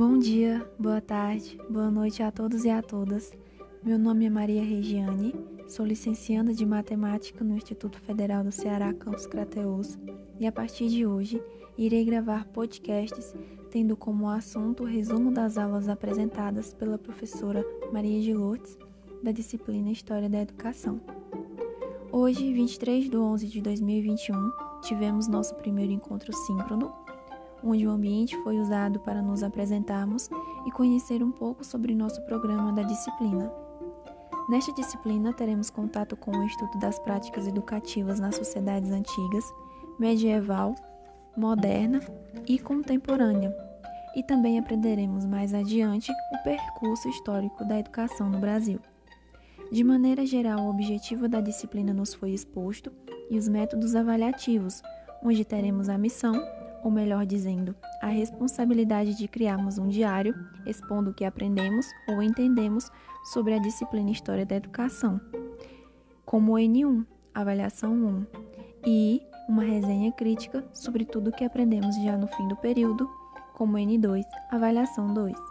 Bom dia, boa tarde, boa noite a todos e a todas. Meu nome é Maria Regiane, sou licencianda de Matemática no Instituto Federal do Ceará, Campus Crateus, e a partir de hoje irei gravar podcasts tendo como assunto o resumo das aulas apresentadas pela professora Maria de Lourdes, da disciplina História da Educação. Hoje, 23 de 11 de 2021, tivemos nosso primeiro encontro síncrono onde o ambiente foi usado para nos apresentarmos e conhecer um pouco sobre nosso programa da disciplina. Nesta disciplina, teremos contato com o estudo das práticas educativas nas sociedades antigas, medieval, moderna e contemporânea, e também aprenderemos mais adiante o percurso histórico da educação no Brasil. De maneira geral, o objetivo da disciplina nos foi exposto e os métodos avaliativos, onde teremos a missão ou melhor dizendo, a responsabilidade de criarmos um diário expondo o que aprendemos ou entendemos sobre a disciplina História da Educação, como o N1, avaliação 1, e uma resenha crítica sobre tudo o que aprendemos já no fim do período, como o N2, avaliação 2.